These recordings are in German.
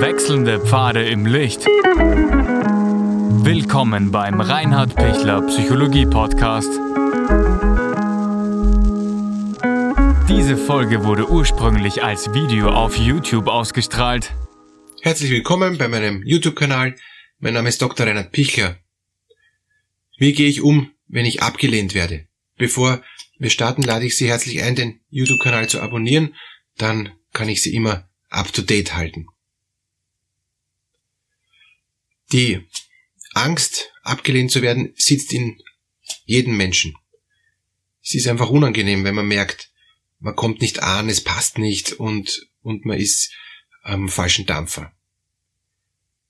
Wechselnde Pfade im Licht. Willkommen beim Reinhard Pichler Psychologie Podcast. Diese Folge wurde ursprünglich als Video auf YouTube ausgestrahlt. Herzlich willkommen bei meinem YouTube-Kanal. Mein Name ist Dr. Reinhard Pichler. Wie gehe ich um, wenn ich abgelehnt werde? Bevor wir starten, lade ich Sie herzlich ein, den YouTube-Kanal zu abonnieren. Dann kann ich Sie immer up-to-date halten. Die Angst, abgelehnt zu werden, sitzt in jedem Menschen. Es ist einfach unangenehm, wenn man merkt, man kommt nicht an, es passt nicht und, und man ist am falschen Dampfer.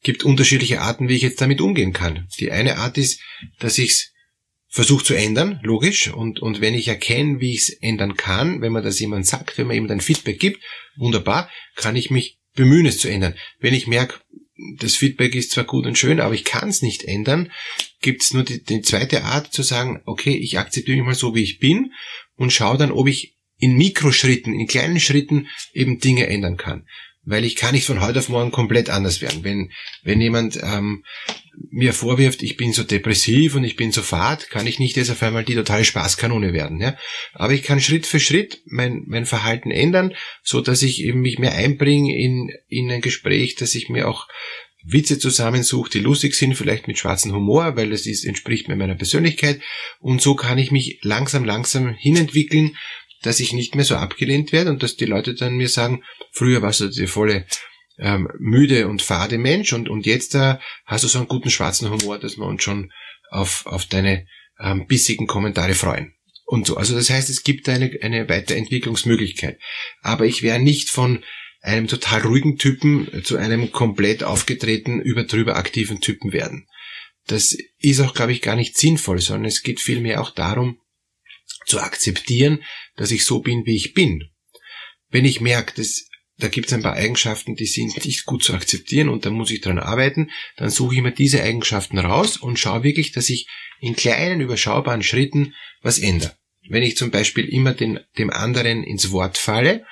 Gibt unterschiedliche Arten, wie ich jetzt damit umgehen kann. Die eine Art ist, dass ich es versuche zu ändern, logisch, und, und wenn ich erkenne, wie ich es ändern kann, wenn man das jemand sagt, wenn man ihm dann Feedback gibt, wunderbar, kann ich mich bemühen, es zu ändern. Wenn ich merke, das Feedback ist zwar gut und schön, aber ich kann es nicht ändern, gibt es nur die, die zweite Art zu sagen, okay, ich akzeptiere mich mal so, wie ich bin und schaue dann, ob ich in Mikroschritten, in kleinen Schritten eben Dinge ändern kann weil ich kann nicht von heute auf morgen komplett anders werden. Wenn, wenn jemand ähm, mir vorwirft, ich bin so depressiv und ich bin so fad, kann ich nicht jetzt auf einmal die totale Spaßkanone werden. Ja? Aber ich kann Schritt für Schritt mein, mein Verhalten ändern, so dass ich eben mich mehr einbringe in, in ein Gespräch, dass ich mir auch Witze zusammensuche, die lustig sind, vielleicht mit schwarzem Humor, weil das ist, entspricht mir meiner Persönlichkeit. Und so kann ich mich langsam, langsam hinentwickeln dass ich nicht mehr so abgelehnt werde und dass die Leute dann mir sagen, früher warst du der volle ähm, müde und fade Mensch und, und jetzt äh, hast du so einen guten schwarzen Humor, dass wir uns schon auf, auf deine ähm, bissigen Kommentare freuen. Und so. Also das heißt, es gibt eine, eine Weiterentwicklungsmöglichkeit. Aber ich wäre nicht von einem total ruhigen Typen zu einem komplett aufgetretenen, überdrüber aktiven Typen werden. Das ist auch, glaube ich, gar nicht sinnvoll, sondern es geht vielmehr auch darum, zu akzeptieren, dass ich so bin, wie ich bin. Wenn ich merke, dass da gibt es ein paar Eigenschaften, die sind nicht gut zu akzeptieren und da muss ich dran arbeiten, dann suche ich mir diese Eigenschaften raus und schaue wirklich, dass ich in kleinen, überschaubaren Schritten was ändere. Wenn ich zum Beispiel immer den, dem anderen ins Wort falle,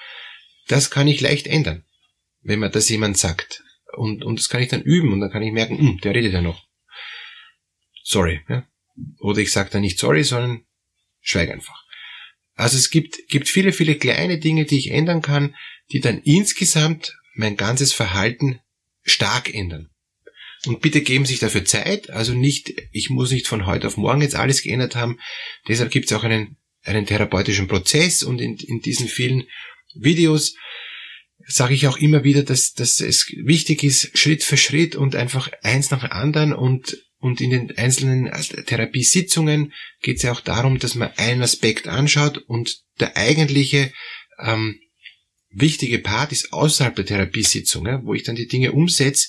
das kann ich leicht ändern, wenn mir das jemand sagt. Und, und das kann ich dann üben und dann kann ich merken, hm, der redet ja noch. Sorry. Ja? Oder ich sage dann nicht sorry, sondern schweig einfach. Also es gibt, gibt viele, viele kleine Dinge, die ich ändern kann, die dann insgesamt mein ganzes Verhalten stark ändern. Und bitte geben sich dafür Zeit, also nicht, ich muss nicht von heute auf morgen jetzt alles geändert haben. Deshalb gibt es auch einen, einen therapeutischen Prozess und in, in diesen vielen Videos sage ich auch immer wieder, dass, dass es wichtig ist, Schritt für Schritt und einfach eins nach dem anderen und und in den einzelnen Therapiesitzungen geht es ja auch darum, dass man einen Aspekt anschaut und der eigentliche ähm, wichtige Part ist außerhalb der Therapiesitzung, ja, wo ich dann die Dinge umsetze,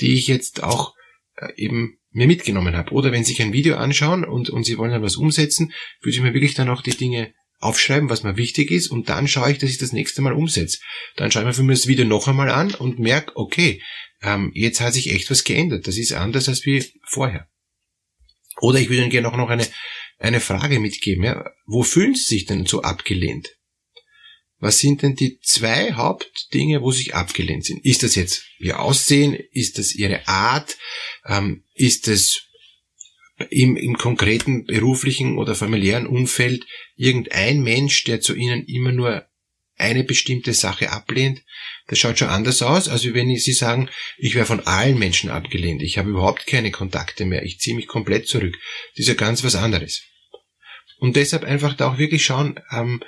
die ich jetzt auch äh, eben mir mitgenommen habe. Oder wenn Sie sich ein Video anschauen und, und Sie wollen dann was umsetzen, würde ich mir wirklich dann auch die Dinge aufschreiben, was mir wichtig ist, und dann schaue ich, dass ich das nächste Mal umsetze. Dann schaue ich mir für mich das Video noch einmal an und merke, okay, ähm, jetzt hat sich echt was geändert. Das ist anders als wie vorher. Oder ich würde Ihnen gerne auch noch eine, eine Frage mitgeben. Ja? Wo fühlen Sie sich denn so abgelehnt? Was sind denn die zwei Hauptdinge, wo sich abgelehnt sind? Ist das jetzt Ihr Aussehen? Ist das Ihre Art? Ähm, ist es im, im konkreten beruflichen oder familiären Umfeld irgendein Mensch, der zu Ihnen immer nur eine bestimmte Sache ablehnt, das schaut schon anders aus, als wenn Sie sagen, ich wäre von allen Menschen abgelehnt, ich habe überhaupt keine Kontakte mehr, ich ziehe mich komplett zurück. Das ist ja ganz was anderes. Und deshalb einfach da auch wirklich schauen, ähm,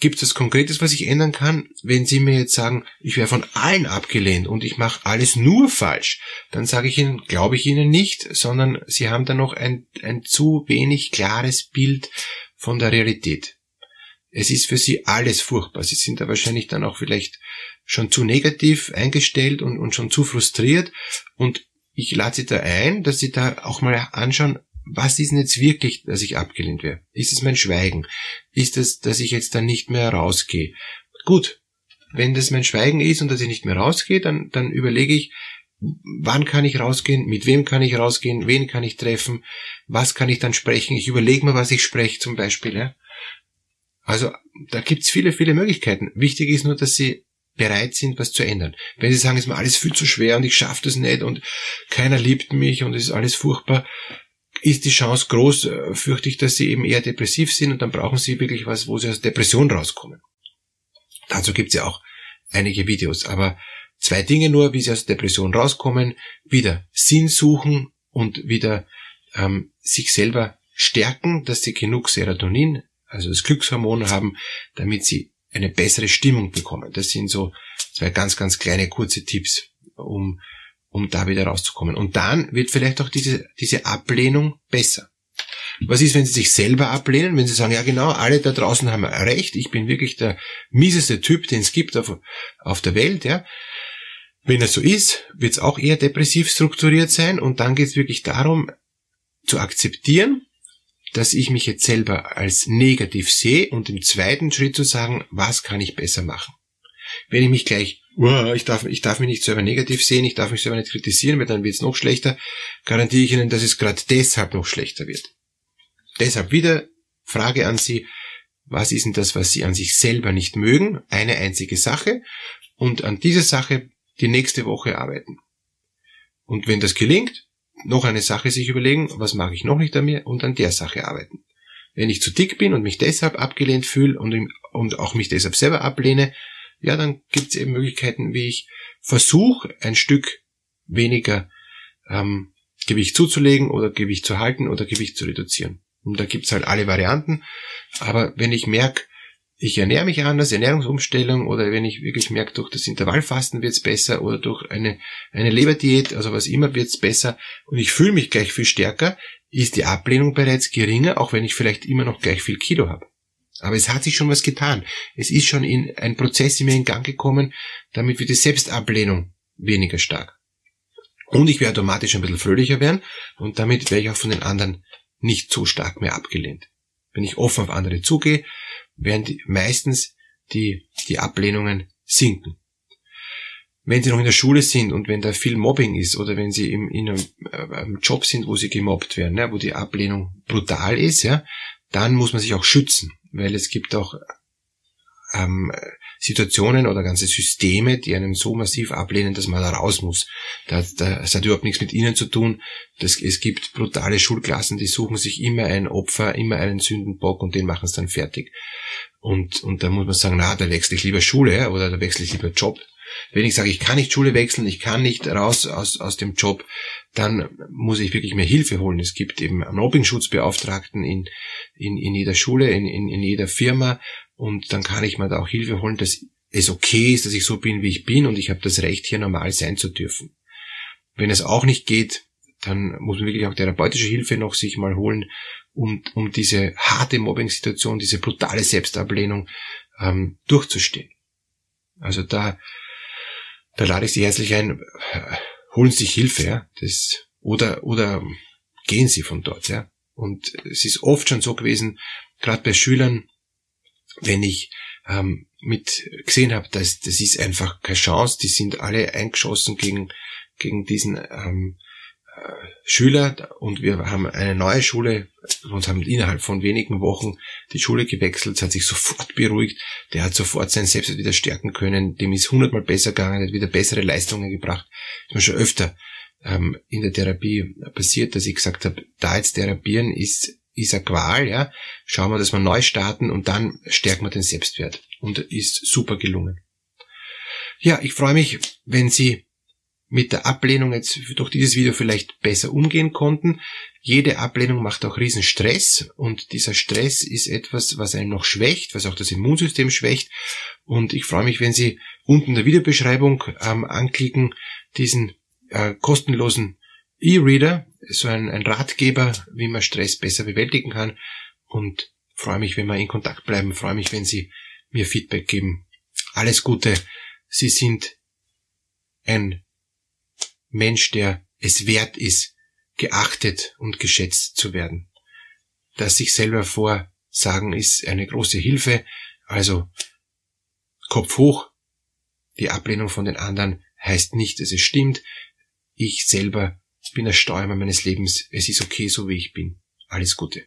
gibt es Konkretes, was ich ändern kann? Wenn Sie mir jetzt sagen, ich wäre von allen abgelehnt und ich mache alles nur falsch, dann sage ich Ihnen, glaube ich Ihnen nicht, sondern Sie haben da noch ein, ein zu wenig klares Bild von der Realität es ist für sie alles furchtbar. Sie sind da wahrscheinlich dann auch vielleicht schon zu negativ eingestellt und, und schon zu frustriert. Und ich lade sie da ein, dass sie da auch mal anschauen, was ist denn jetzt wirklich, dass ich abgelehnt werde? Ist es mein Schweigen? Ist es, dass ich jetzt dann nicht mehr rausgehe? Gut, wenn das mein Schweigen ist und dass ich nicht mehr rausgehe, dann, dann überlege ich, wann kann ich rausgehen, mit wem kann ich rausgehen, wen kann ich treffen, was kann ich dann sprechen. Ich überlege mir, was ich spreche zum Beispiel. Ja? Also da gibt's viele, viele Möglichkeiten. Wichtig ist nur, dass Sie bereit sind, was zu ändern. Wenn sie sagen, es ist mir alles viel zu schwer und ich schaffe das nicht und keiner liebt mich und es ist alles furchtbar, ist die Chance groß, äh, fürchte ich, dass sie eben eher depressiv sind und dann brauchen sie wirklich was, wo sie aus Depression rauskommen. Dazu gibt's ja auch einige Videos. Aber zwei Dinge nur, wie sie aus Depression rauskommen, wieder Sinn suchen und wieder ähm, sich selber stärken, dass sie genug Serotonin, also das Glückshormon haben, damit sie eine bessere Stimmung bekommen. Das sind so zwei ganz, ganz kleine kurze Tipps, um, um da wieder rauszukommen. Und dann wird vielleicht auch diese, diese Ablehnung besser. Was ist, wenn Sie sich selber ablehnen, wenn Sie sagen, ja genau, alle da draußen haben recht, ich bin wirklich der mieseste Typ, den es gibt auf, auf der Welt, ja. Wenn das so ist, wird es auch eher depressiv strukturiert sein und dann geht es wirklich darum, zu akzeptieren, dass ich mich jetzt selber als negativ sehe und im zweiten Schritt zu sagen, was kann ich besser machen. Wenn ich mich gleich, ich, darf, ich darf mich nicht selber negativ sehen, ich darf mich selber nicht kritisieren, weil dann wird es noch schlechter, garantiere ich Ihnen, dass es gerade deshalb noch schlechter wird. Deshalb wieder Frage an Sie, was ist denn das, was Sie an sich selber nicht mögen? Eine einzige Sache und an dieser Sache die nächste Woche arbeiten. Und wenn das gelingt, noch eine Sache sich überlegen, was mag ich noch nicht an mir und an der Sache arbeiten. Wenn ich zu dick bin und mich deshalb abgelehnt fühle und, und auch mich deshalb selber ablehne, ja, dann gibt es eben Möglichkeiten, wie ich versuche, ein Stück weniger ähm, Gewicht zuzulegen oder Gewicht zu halten oder Gewicht zu reduzieren. Und da gibt's halt alle Varianten. Aber wenn ich merke, ich ernähre mich anders, Ernährungsumstellung, oder wenn ich wirklich merke, durch das Intervallfasten wird's besser oder durch eine, eine Leberdiät, also was immer wird's besser und ich fühle mich gleich viel stärker, ist die Ablehnung bereits geringer, auch wenn ich vielleicht immer noch gleich viel Kilo habe. Aber es hat sich schon was getan. Es ist schon in ein Prozess in mir in Gang gekommen, damit wird die Selbstablehnung weniger stark. Und ich werde automatisch ein bisschen fröhlicher werden und damit werde ich auch von den anderen nicht so stark mehr abgelehnt. Wenn ich offen auf andere zugehe, werden die, meistens die, die Ablehnungen sinken. Wenn sie noch in der Schule sind und wenn da viel Mobbing ist oder wenn sie im, in einem, äh, einem Job sind, wo sie gemobbt werden, ja, wo die Ablehnung brutal ist, ja, dann muss man sich auch schützen, weil es gibt auch ähm, Situationen oder ganze Systeme, die einen so massiv ablehnen, dass man da raus muss. Das, das hat überhaupt nichts mit ihnen zu tun. Das, es gibt brutale Schulklassen, die suchen sich immer ein Opfer, immer einen Sündenbock und den machen es dann fertig. Und, und da muss man sagen, na, da wechsle ich lieber Schule oder da wechsle ich lieber Job. Wenn ich sage, ich kann nicht Schule wechseln, ich kann nicht raus aus, aus dem Job, dann muss ich wirklich mehr Hilfe holen. Es gibt eben Mobbing-Schutzbeauftragten in, in, in jeder Schule, in, in, in jeder Firma und dann kann ich mir da auch Hilfe holen, dass es okay ist, dass ich so bin, wie ich bin und ich habe das Recht, hier normal sein zu dürfen. Wenn es auch nicht geht, dann muss man wirklich auch therapeutische Hilfe noch sich mal holen, um, um diese harte Mobbing-Situation, diese brutale Selbstablehnung ähm, durchzustehen. Also da, da lade ich Sie herzlich ein, holen Sie sich Hilfe, ja, das, oder, oder gehen Sie von dort, ja. Und es ist oft schon so gewesen, gerade bei Schülern, wenn ich ähm, mit gesehen habe, dass das ist einfach keine Chance, die sind alle eingeschossen gegen gegen diesen ähm, äh, Schüler und wir haben eine neue Schule und haben innerhalb von wenigen Wochen die Schule gewechselt, hat sich sofort beruhigt, der hat sofort sein Selbstwert wieder stärken können, dem ist hundertmal besser gegangen, hat wieder bessere Leistungen gebracht. Das ist mir schon öfter ähm, in der Therapie passiert, dass ich gesagt habe, da jetzt therapieren ist ist eine Qual, ja. Schauen wir, dass wir neu starten und dann stärken wir den Selbstwert. Und ist super gelungen. Ja, ich freue mich, wenn Sie mit der Ablehnung jetzt durch dieses Video vielleicht besser umgehen konnten. Jede Ablehnung macht auch riesen Stress und dieser Stress ist etwas, was einen noch schwächt, was auch das Immunsystem schwächt. Und ich freue mich, wenn Sie unten in der Videobeschreibung ähm, anklicken, diesen äh, kostenlosen E-Reader, so ein, ein Ratgeber, wie man Stress besser bewältigen kann und freue mich, wenn wir in Kontakt bleiben, freue mich, wenn Sie mir Feedback geben. Alles Gute. Sie sind ein Mensch, der es wert ist, geachtet und geschätzt zu werden. Das sich selber vorsagen ist eine große Hilfe. Also Kopf hoch. Die Ablehnung von den anderen heißt nicht, dass es stimmt. Ich selber bin der Steuermann meines Lebens. Es ist okay, so wie ich bin. Alles Gute.